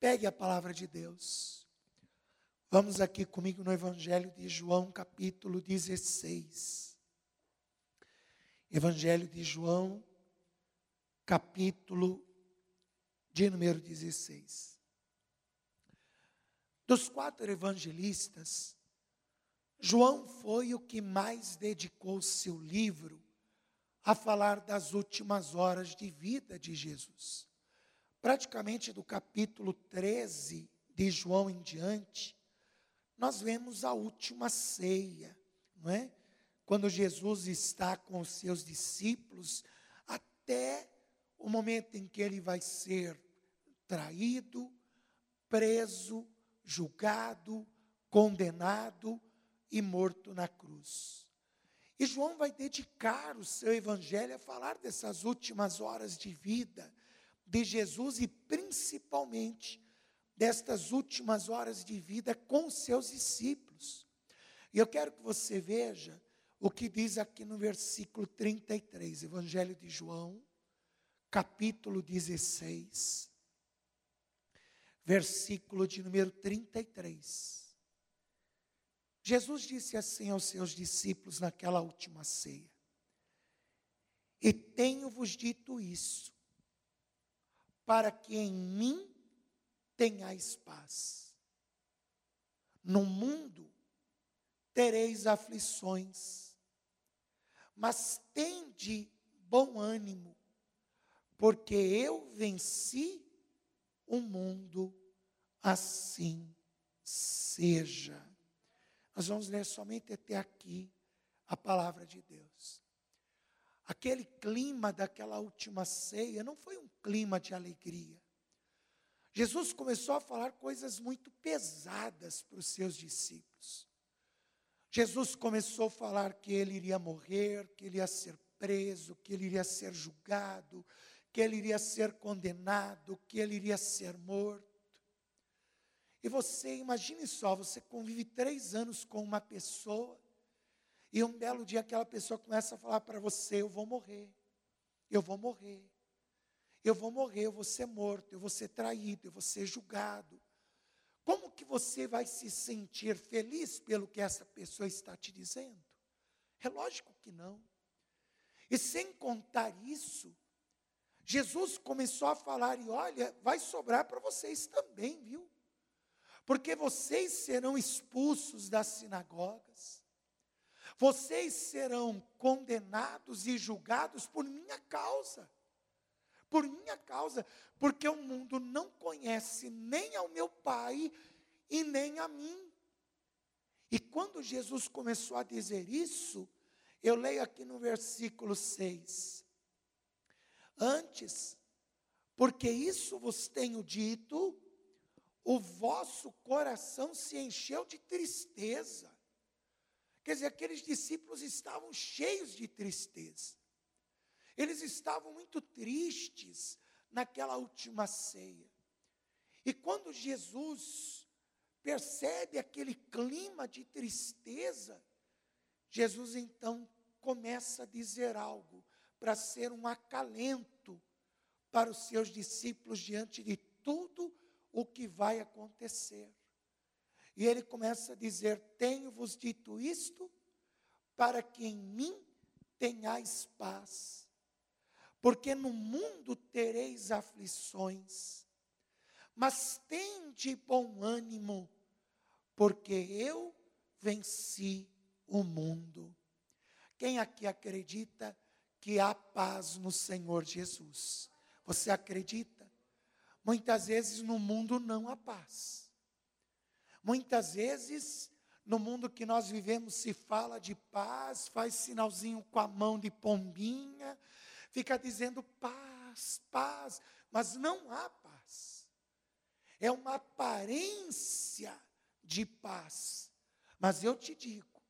Pegue a palavra de Deus. Vamos aqui comigo no Evangelho de João, capítulo 16. Evangelho de João, capítulo de número 16. Dos quatro evangelistas, João foi o que mais dedicou seu livro a falar das últimas horas de vida de Jesus. Praticamente do capítulo 13 de João em diante, nós vemos a última ceia, não é? Quando Jesus está com os seus discípulos, até o momento em que ele vai ser traído, preso, julgado, condenado e morto na cruz. E João vai dedicar o seu evangelho a falar dessas últimas horas de vida de Jesus e principalmente destas últimas horas de vida com seus discípulos. E eu quero que você veja o que diz aqui no versículo 33, Evangelho de João, capítulo 16, versículo de número 33. Jesus disse assim aos seus discípulos naquela última ceia: E tenho-vos dito isso, para que em mim tenhais paz. No mundo tereis aflições, mas tende bom ânimo, porque eu venci o mundo, assim seja. Nós vamos ler somente até aqui a palavra de Deus. Aquele clima daquela última ceia não foi um clima de alegria. Jesus começou a falar coisas muito pesadas para os seus discípulos. Jesus começou a falar que ele iria morrer, que ele ia ser preso, que ele iria ser julgado, que ele iria ser condenado, que ele iria ser morto. E você, imagine só, você convive três anos com uma pessoa, e um belo dia aquela pessoa começa a falar para você: Eu vou morrer, eu vou morrer, eu vou morrer, eu vou ser morto, eu vou ser traído, eu vou ser julgado. Como que você vai se sentir feliz pelo que essa pessoa está te dizendo? É lógico que não. E sem contar isso, Jesus começou a falar, e olha, vai sobrar para vocês também, viu? porque vocês serão expulsos das sinagogas, vocês serão condenados e julgados por minha causa. Por minha causa, porque o mundo não conhece nem ao meu Pai e nem a mim. E quando Jesus começou a dizer isso, eu leio aqui no versículo 6. Antes, porque isso vos tenho dito, o vosso coração se encheu de tristeza. Quer dizer, aqueles discípulos estavam cheios de tristeza. Eles estavam muito tristes naquela última ceia. E quando Jesus percebe aquele clima de tristeza, Jesus então começa a dizer algo para ser um acalento para os seus discípulos diante de tudo o que vai acontecer. E ele começa a dizer: Tenho-vos dito isto, para que em mim tenhais paz. Porque no mundo tereis aflições, mas tende bom ânimo, porque eu venci o mundo. Quem aqui acredita que há paz no Senhor Jesus? Você acredita? Muitas vezes no mundo não há paz. Muitas vezes no mundo que nós vivemos se fala de paz, faz sinalzinho com a mão de pombinha, fica dizendo paz, paz, mas não há paz. É uma aparência de paz. Mas eu te digo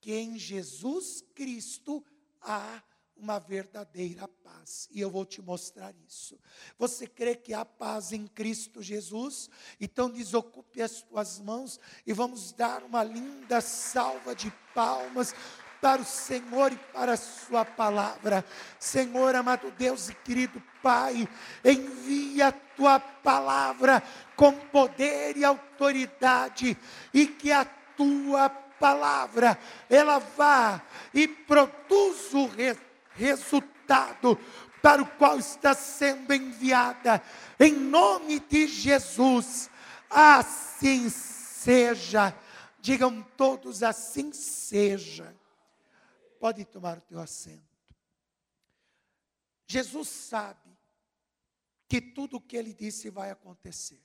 que em Jesus Cristo há uma verdadeira paz. E eu vou te mostrar isso. Você crê que há paz em Cristo Jesus? Então desocupe as tuas mãos e vamos dar uma linda salva de palmas para o Senhor e para a Sua palavra. Senhor, amado Deus e querido Pai, envia a Tua palavra com poder e autoridade e que a Tua palavra ela vá e produza o re resultado para o qual está sendo enviada. Em nome de Jesus, assim seja. Digam todos assim seja. Pode tomar o teu assento. Jesus sabe que tudo o que ele disse vai acontecer.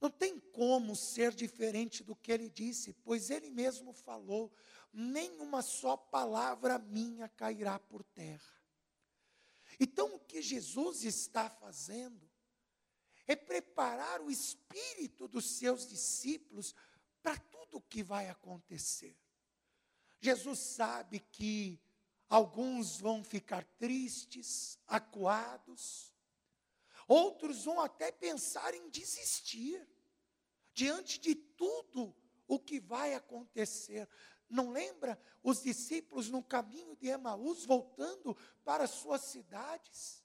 Não tem como ser diferente do que ele disse, pois ele mesmo falou: nenhuma só palavra minha cairá por terra. Então, o que Jesus está fazendo é preparar o espírito dos seus discípulos para tudo o que vai acontecer. Jesus sabe que alguns vão ficar tristes, acuados, outros vão até pensar em desistir diante de tudo o que vai acontecer. Não lembra os discípulos no caminho de Emaús voltando para suas cidades?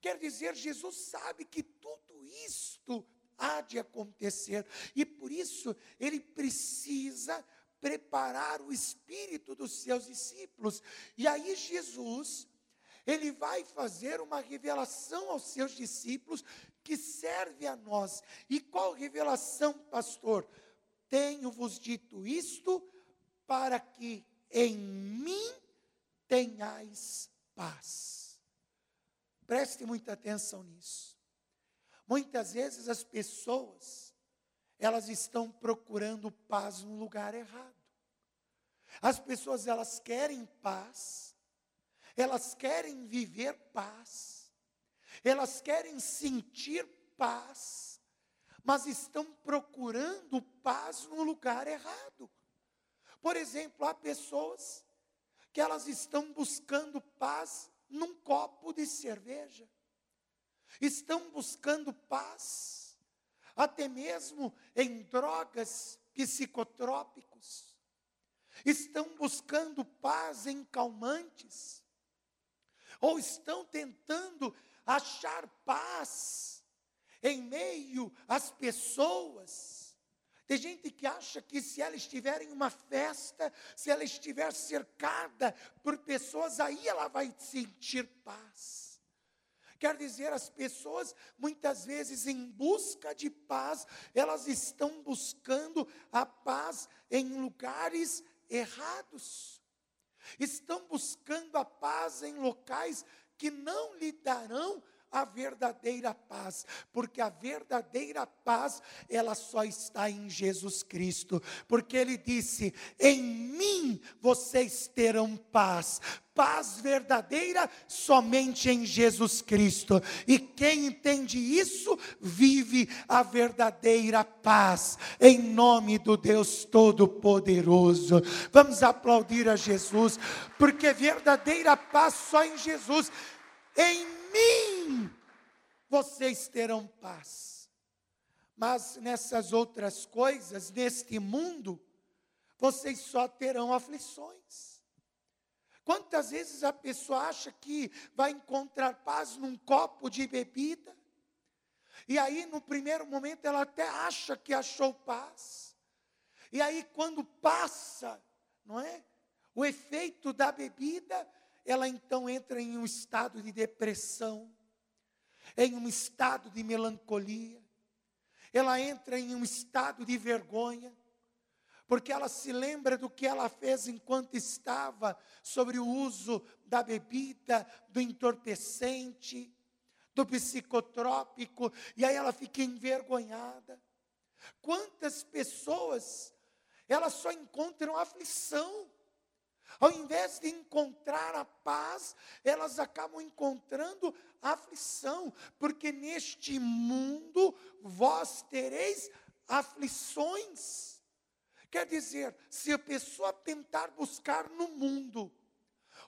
Quer dizer, Jesus sabe que tudo isto há de acontecer e por isso ele precisa preparar o espírito dos seus discípulos. E aí Jesus, ele vai fazer uma revelação aos seus discípulos que serve a nós. E qual revelação, pastor? Tenho-vos dito isto para que em mim tenhais paz. Preste muita atenção nisso. Muitas vezes as pessoas elas estão procurando paz no lugar errado. As pessoas elas querem paz, elas querem viver paz, elas querem sentir paz, mas estão procurando paz no lugar errado. Por exemplo, há pessoas que elas estão buscando paz num copo de cerveja. Estão buscando paz até mesmo em drogas psicotrópicos, estão buscando paz em calmantes, ou estão tentando achar paz em meio às pessoas. Tem gente que acha que se ela estiver em uma festa, se ela estiver cercada por pessoas, aí ela vai sentir paz. Quer dizer, as pessoas, muitas vezes, em busca de paz, elas estão buscando a paz em lugares errados. Estão buscando a paz em locais que não lhe darão a verdadeira paz, porque a verdadeira paz, ela só está em Jesus Cristo, porque ele disse: "Em mim vocês terão paz". Paz verdadeira somente em Jesus Cristo. E quem entende isso, vive a verdadeira paz, em nome do Deus Todo-Poderoso. Vamos aplaudir a Jesus, porque verdadeira paz só em Jesus. Em mim vocês terão paz. Mas nessas outras coisas, neste mundo, vocês só terão aflições. Quantas vezes a pessoa acha que vai encontrar paz num copo de bebida? E aí, no primeiro momento, ela até acha que achou paz. E aí, quando passa, não é? O efeito da bebida, ela então entra em um estado de depressão, em um estado de melancolia, ela entra em um estado de vergonha, porque ela se lembra do que ela fez enquanto estava sobre o uso da bebida, do entorpecente, do psicotrópico, e aí ela fica envergonhada. Quantas pessoas elas só encontram aflição, ao invés de encontrar a paz, elas acabam encontrando aflição, porque neste mundo vós tereis aflições. Quer dizer, se a pessoa tentar buscar no mundo,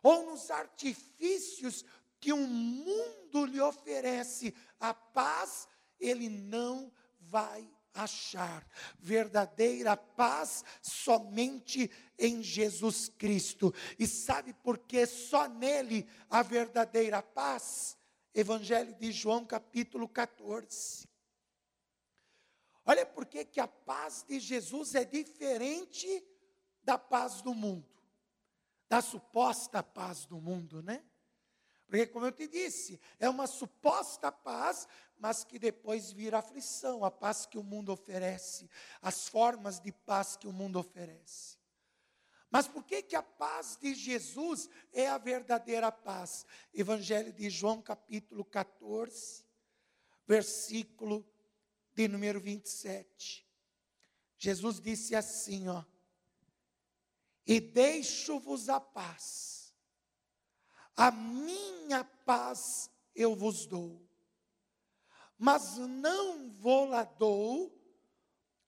ou nos artifícios que o mundo lhe oferece a paz, ele não vai achar verdadeira paz somente em Jesus Cristo. E sabe por que só nele a verdadeira paz? Evangelho de João, capítulo 14. Olha por que a paz de Jesus é diferente da paz do mundo, da suposta paz do mundo, né? Porque, como eu te disse, é uma suposta paz, mas que depois vira aflição, a paz que o mundo oferece, as formas de paz que o mundo oferece. Mas por que, que a paz de Jesus é a verdadeira paz? Evangelho de João, capítulo 14, versículo de número 27. Jesus disse assim, ó: E deixo-vos a paz a minha paz eu vos dou, mas não vou lá dou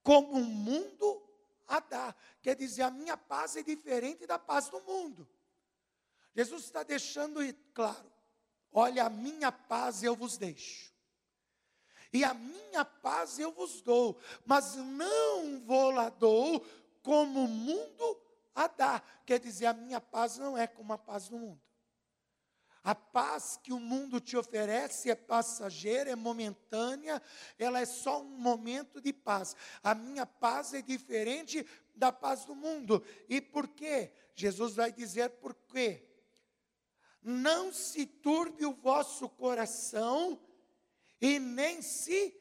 como o mundo a dá. Quer dizer, a minha paz é diferente da paz do mundo. Jesus está deixando claro: olha, a minha paz eu vos deixo. E a minha paz eu vos dou, mas não vou lá dou como o mundo a dá. Quer dizer, a minha paz não é como a paz do mundo. A paz que o mundo te oferece é passageira, é momentânea, ela é só um momento de paz. A minha paz é diferente da paz do mundo. E por quê? Jesus vai dizer por quê. Não se turbe o vosso coração e nem se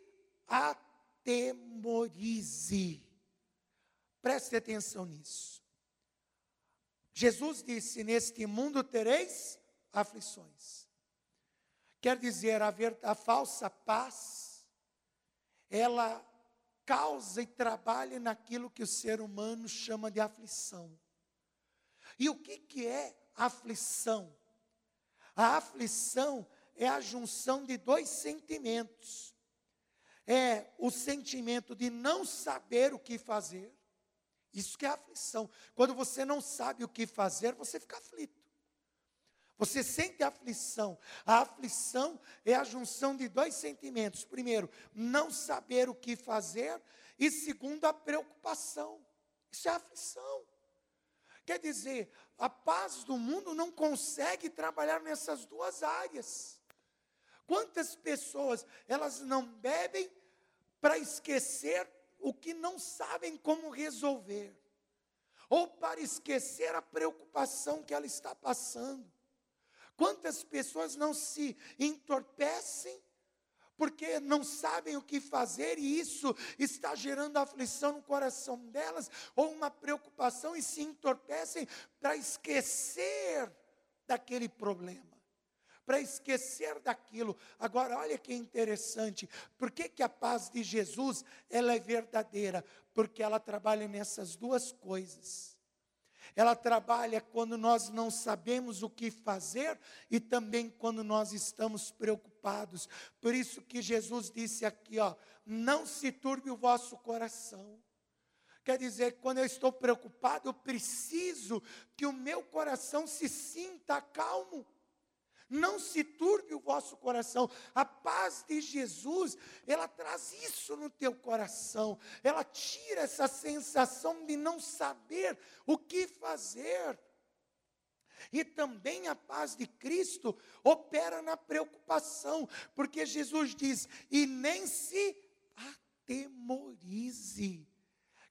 atemorize. Preste atenção nisso. Jesus disse: Neste mundo tereis aflições. Quer dizer, a, ver, a falsa paz, ela causa e trabalha naquilo que o ser humano chama de aflição. E o que, que é aflição? A aflição é a junção de dois sentimentos. É o sentimento de não saber o que fazer. Isso que é aflição. Quando você não sabe o que fazer, você fica aflito. Você sente aflição. A aflição é a junção de dois sentimentos. Primeiro, não saber o que fazer. E segundo, a preocupação. Isso é aflição. Quer dizer, a paz do mundo não consegue trabalhar nessas duas áreas. Quantas pessoas elas não bebem para esquecer o que não sabem como resolver, ou para esquecer a preocupação que ela está passando. Quantas pessoas não se entorpecem porque não sabem o que fazer e isso está gerando aflição no coração delas ou uma preocupação e se entorpecem para esquecer daquele problema, para esquecer daquilo. Agora, olha que interessante, por que, que a paz de Jesus ela é verdadeira? Porque ela trabalha nessas duas coisas. Ela trabalha quando nós não sabemos o que fazer e também quando nós estamos preocupados. Por isso que Jesus disse aqui, ó, não se turbe o vosso coração. Quer dizer, quando eu estou preocupado, eu preciso que o meu coração se sinta calmo. Não se turbe o vosso coração. A paz de Jesus, ela traz isso no teu coração. Ela tira essa sensação de não saber o que fazer. E também a paz de Cristo opera na preocupação, porque Jesus diz: e nem se atemorize.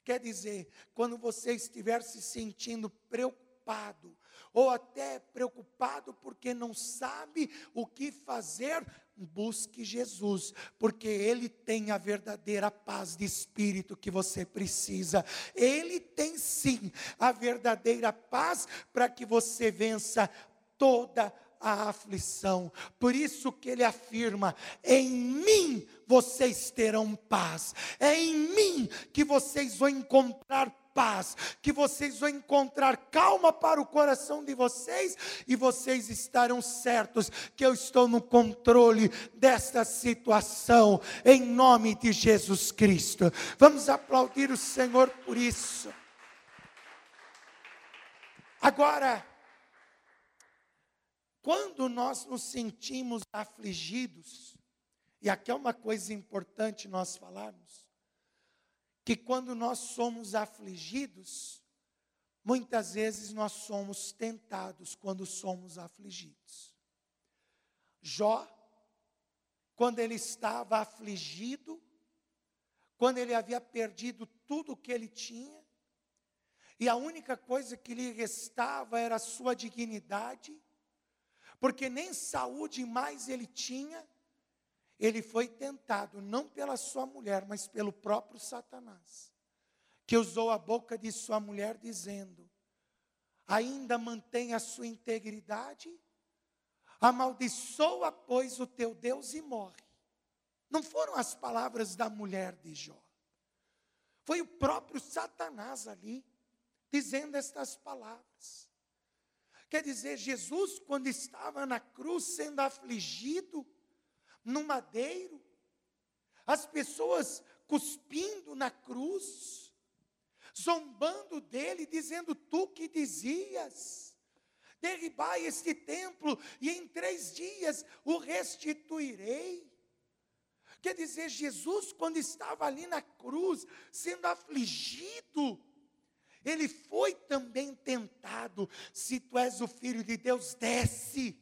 Quer dizer, quando você estiver se sentindo preocupado, ou até preocupado porque não sabe o que fazer, busque Jesus, porque Ele tem a verdadeira paz de espírito que você precisa. Ele tem sim a verdadeira paz para que você vença toda a aflição. Por isso que ele afirma: em mim vocês terão paz. É em mim que vocês vão encontrar paz, que vocês vão encontrar calma para o coração de vocês e vocês estarão certos que eu estou no controle desta situação, em nome de Jesus Cristo. Vamos aplaudir o Senhor por isso. Agora, quando nós nos sentimos afligidos, e aqui é uma coisa importante nós falarmos, que quando nós somos afligidos, muitas vezes nós somos tentados quando somos afligidos. Jó, quando ele estava afligido, quando ele havia perdido tudo o que ele tinha, e a única coisa que lhe restava era a sua dignidade, porque nem saúde mais ele tinha, ele foi tentado, não pela sua mulher, mas pelo próprio Satanás, que usou a boca de sua mulher dizendo: ainda mantém a sua integridade, amaldiçoa, pois, o teu Deus e morre. Não foram as palavras da mulher de Jó, foi o próprio Satanás ali dizendo estas palavras. Quer dizer, Jesus, quando estava na cruz sendo afligido, no madeiro, as pessoas cuspindo na cruz, zombando dele, dizendo: Tu que dizias, derribai este templo e em três dias o restituirei. Quer dizer, Jesus, quando estava ali na cruz, sendo afligido, ele foi também tentado. Se tu és o filho de Deus, desce.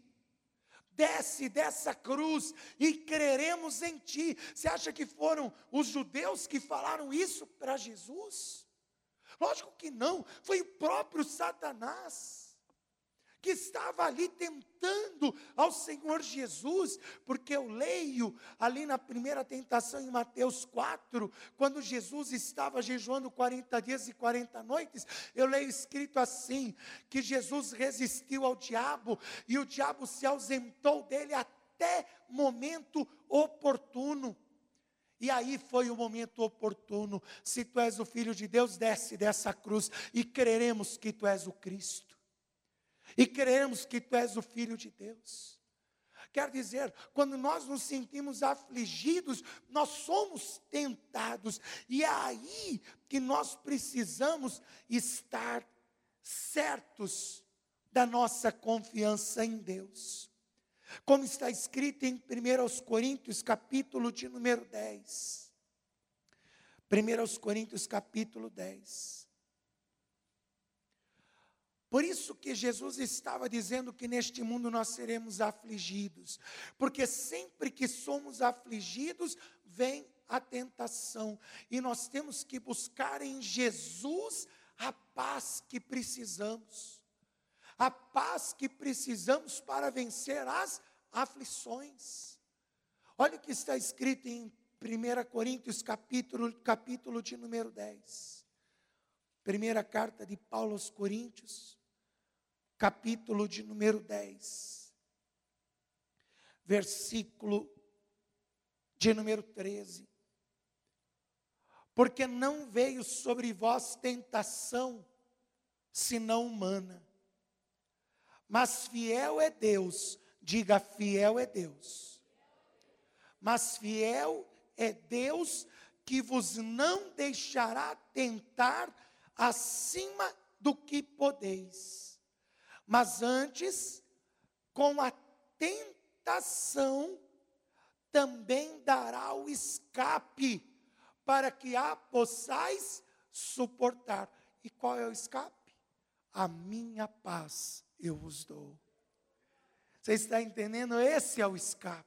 Desce dessa cruz e creremos em ti. Você acha que foram os judeus que falaram isso para Jesus? Lógico que não, foi o próprio Satanás que estava ali tentando ao Senhor Jesus, porque eu leio ali na primeira tentação em Mateus 4, quando Jesus estava jejuando 40 dias e 40 noites, eu leio escrito assim: que Jesus resistiu ao diabo e o diabo se ausentou dele até momento oportuno. E aí foi o momento oportuno. Se tu és o filho de Deus, desce dessa cruz e creremos que tu és o Cristo e cremos que tu és o Filho de Deus. Quer dizer, quando nós nos sentimos afligidos, nós somos tentados, e é aí que nós precisamos estar certos da nossa confiança em Deus. Como está escrito em 1 Coríntios, capítulo de número 10. 1 Coríntios, capítulo 10. Por isso que Jesus estava dizendo que neste mundo nós seremos afligidos, porque sempre que somos afligidos, vem a tentação, e nós temos que buscar em Jesus a paz que precisamos, a paz que precisamos para vencer as aflições. Olha o que está escrito em 1 Coríntios, capítulo, capítulo de número 10. Primeira carta de Paulo aos Coríntios, capítulo de número 10, versículo de número 13. Porque não veio sobre vós tentação, senão humana. Mas fiel é Deus, diga fiel é Deus. Mas fiel é Deus que vos não deixará tentar acima do que podeis mas antes, com a tentação, também dará o escape, para que a possais suportar. E qual é o escape? A minha paz eu vos dou. Você está entendendo? Esse é o escape.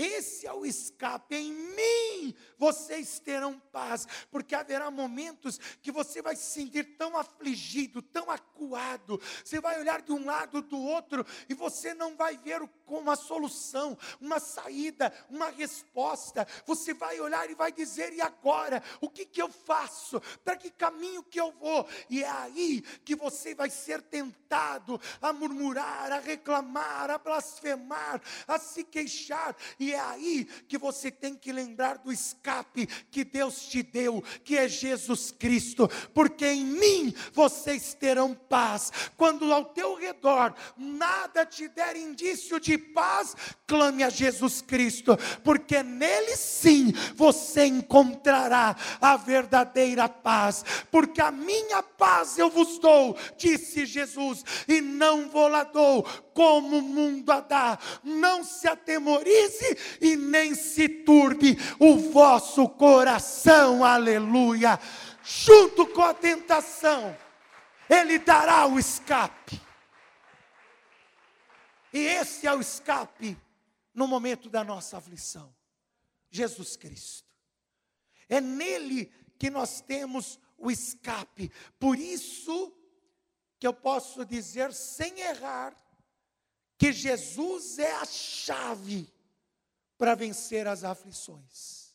Esse é o escape. Em mim vocês terão paz, porque haverá momentos que você vai se sentir tão afligido, tão acuado. Você vai olhar de um lado do outro e você não vai ver uma solução, uma saída, uma resposta. Você vai olhar e vai dizer: e agora? O que, que eu faço? Para que caminho que eu vou? E é aí que você vai ser tentado a murmurar, a reclamar, a blasfemar, a se queixar. E é aí que você tem que lembrar do escape que Deus te deu, que é Jesus Cristo, porque em mim vocês terão paz. Quando ao teu redor nada te der indício de paz, clame a Jesus Cristo, porque nele sim você encontrará a verdadeira paz, porque a minha paz eu vos dou, disse Jesus, e não vou lá dou como o mundo a dá. Não se atemorize e nem se turbe o vosso coração, aleluia. Junto com a tentação, Ele dará o escape. E esse é o escape no momento da nossa aflição. Jesus Cristo. É nele que nós temos o escape. Por isso que eu posso dizer sem errar que Jesus é a chave para vencer as aflições.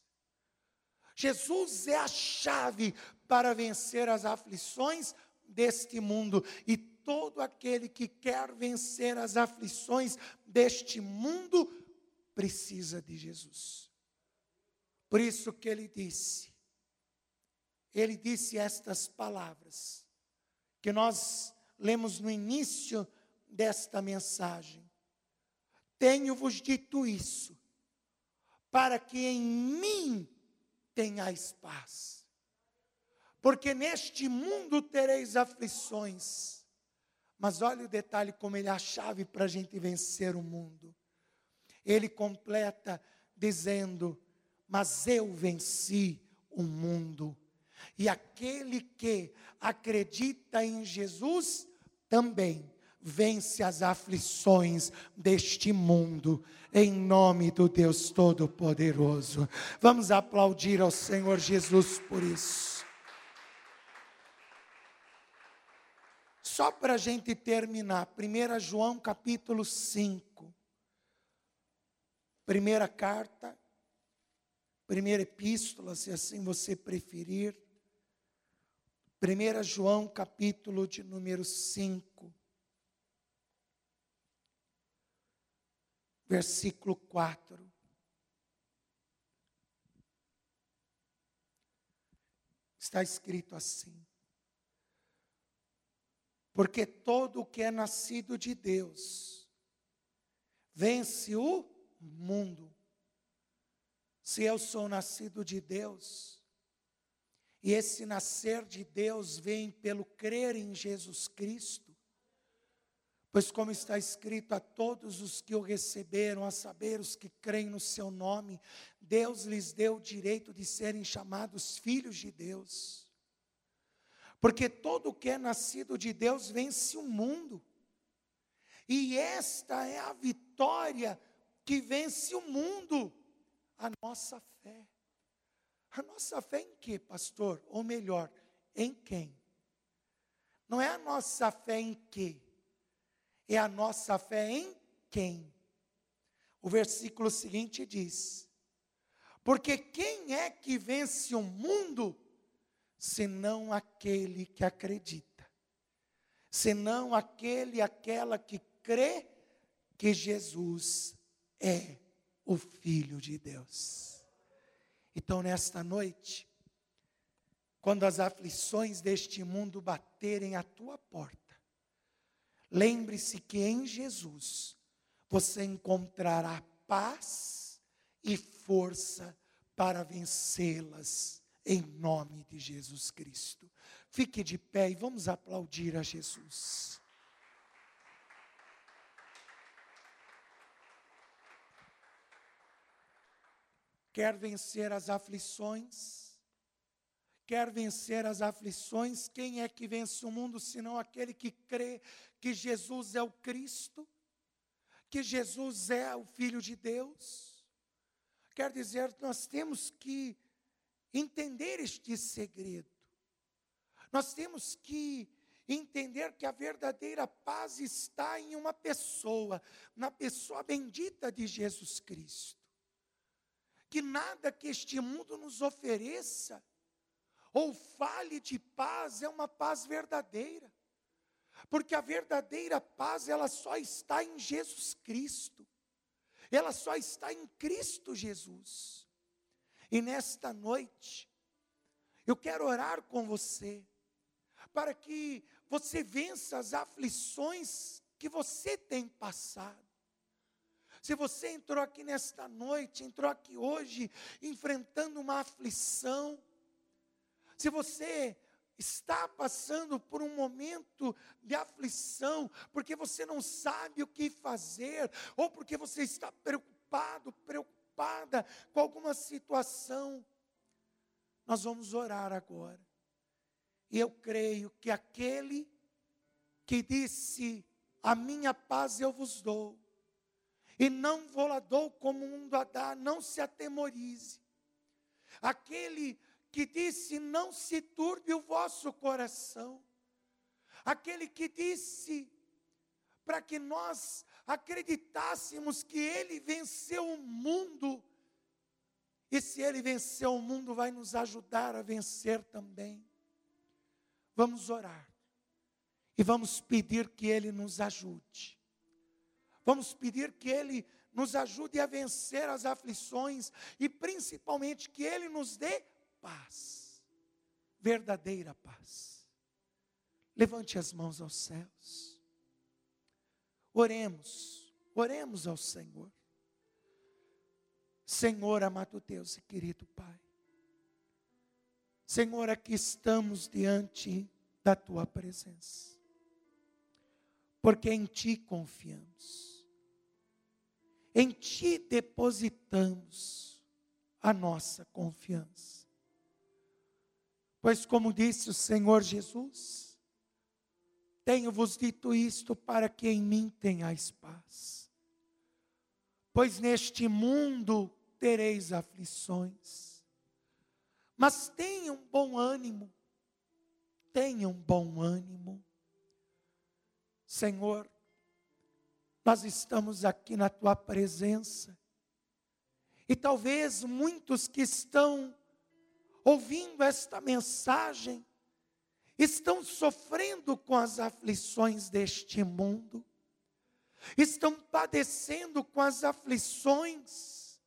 Jesus é a chave para vencer as aflições deste mundo e todo aquele que quer vencer as aflições deste mundo precisa de Jesus. Por isso que ele disse: ele disse estas palavras, que nós lemos no início desta mensagem. Tenho-vos dito isso, para que em mim tenhais paz. Porque neste mundo tereis aflições. Mas olha o detalhe como ele é a chave para a gente vencer o mundo. Ele completa dizendo: Mas eu venci o mundo e aquele que acredita em Jesus também vence as aflições deste mundo, em nome do Deus Todo-Poderoso. Vamos aplaudir ao Senhor Jesus por isso. Só para a gente terminar, 1 João capítulo 5. Primeira carta, primeira epístola, se assim você preferir. 1 João capítulo de número 5, versículo 4. Está escrito assim: Porque todo o que é nascido de Deus vence o mundo. Se eu sou nascido de Deus, e esse nascer de Deus vem pelo crer em Jesus Cristo. Pois, como está escrito, a todos os que o receberam, a saber, os que creem no seu nome, Deus lhes deu o direito de serem chamados filhos de Deus. Porque todo que é nascido de Deus vence o mundo. E esta é a vitória que vence o mundo, a nossa fé. A nossa fé em que, pastor? Ou melhor, em quem? Não é a nossa fé em que, é a nossa fé em quem. O versículo seguinte diz: Porque quem é que vence o mundo, senão aquele que acredita, senão aquele, aquela que crê que Jesus é o Filho de Deus. Então, nesta noite, quando as aflições deste mundo baterem à tua porta, lembre-se que em Jesus você encontrará paz e força para vencê-las, em nome de Jesus Cristo. Fique de pé e vamos aplaudir a Jesus. quer vencer as aflições, quer vencer as aflições, quem é que vence o mundo senão aquele que crê que Jesus é o Cristo, que Jesus é o Filho de Deus? Quer dizer, nós temos que entender este segredo, nós temos que entender que a verdadeira paz está em uma pessoa, na pessoa bendita de Jesus Cristo que nada que este mundo nos ofereça ou fale de paz é uma paz verdadeira. Porque a verdadeira paz, ela só está em Jesus Cristo. Ela só está em Cristo Jesus. E nesta noite, eu quero orar com você, para que você vença as aflições que você tem passado. Se você entrou aqui nesta noite, entrou aqui hoje enfrentando uma aflição, se você está passando por um momento de aflição, porque você não sabe o que fazer, ou porque você está preocupado, preocupada com alguma situação, nós vamos orar agora. E eu creio que aquele que disse: A minha paz eu vos dou, e não vou lá dou como o mundo a dar, não se atemorize. Aquele que disse: Não se turbe o vosso coração. Aquele que disse para que nós acreditássemos que ele venceu o mundo. E se ele venceu o mundo, vai nos ajudar a vencer também. Vamos orar. E vamos pedir que ele nos ajude. Vamos pedir que ele nos ajude a vencer as aflições e principalmente que ele nos dê paz, verdadeira paz. Levante as mãos aos céus. Oremos, oremos ao Senhor. Senhor, amado Deus e querido Pai. Senhor, aqui estamos diante da tua presença. Porque em ti confiamos. Em ti depositamos a nossa confiança. Pois, como disse o Senhor Jesus, tenho-vos dito isto para que em mim tenhais paz. Pois neste mundo tereis aflições, mas tenham bom ânimo, tenham bom ânimo. Senhor, nós estamos aqui na tua presença, e talvez muitos que estão ouvindo esta mensagem, estão sofrendo com as aflições deste mundo, estão padecendo com as aflições,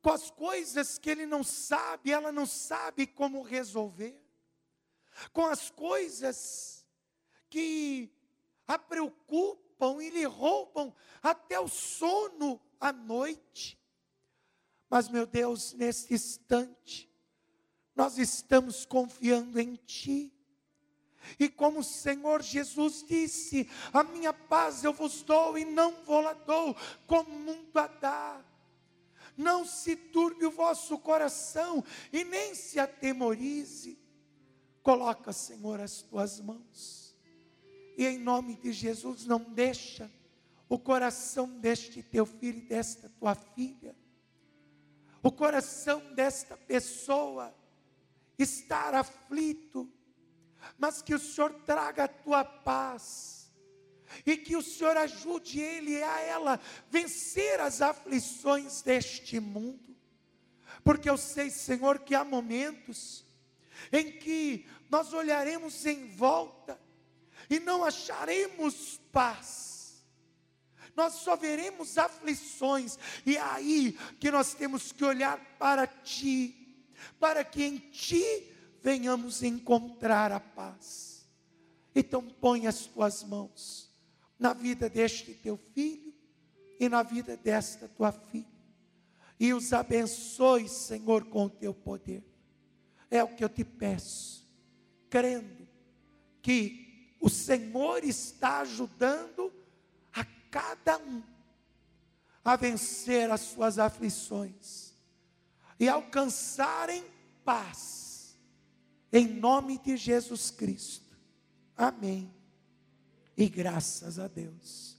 com as coisas que ele não sabe, ela não sabe como resolver, com as coisas que a preocupam e lhe roubam até o sono à noite. Mas, meu Deus, neste instante, nós estamos confiando em Ti. E como o Senhor Jesus disse: A minha paz eu vos dou e não vou lá dou, como o mundo a dá. Não se turbe o vosso coração e nem se atemorize. Coloca, Senhor, as tuas mãos. E em nome de Jesus, não deixa o coração deste teu filho e desta tua filha, o coração desta pessoa estar aflito, mas que o Senhor traga a tua paz, e que o Senhor ajude ele e a ela vencer as aflições deste mundo, porque eu sei, Senhor, que há momentos em que nós olharemos em volta e não acharemos paz, nós só veremos aflições, e é aí que nós temos que olhar para Ti para que em Ti venhamos encontrar a paz. Então põe as tuas mãos na vida deste teu filho e na vida desta tua filha. E os abençoe, Senhor, com o teu poder. É o que eu te peço, crendo que o Senhor está ajudando a cada um a vencer as suas aflições e alcançarem paz. Em nome de Jesus Cristo. Amém. E graças a Deus.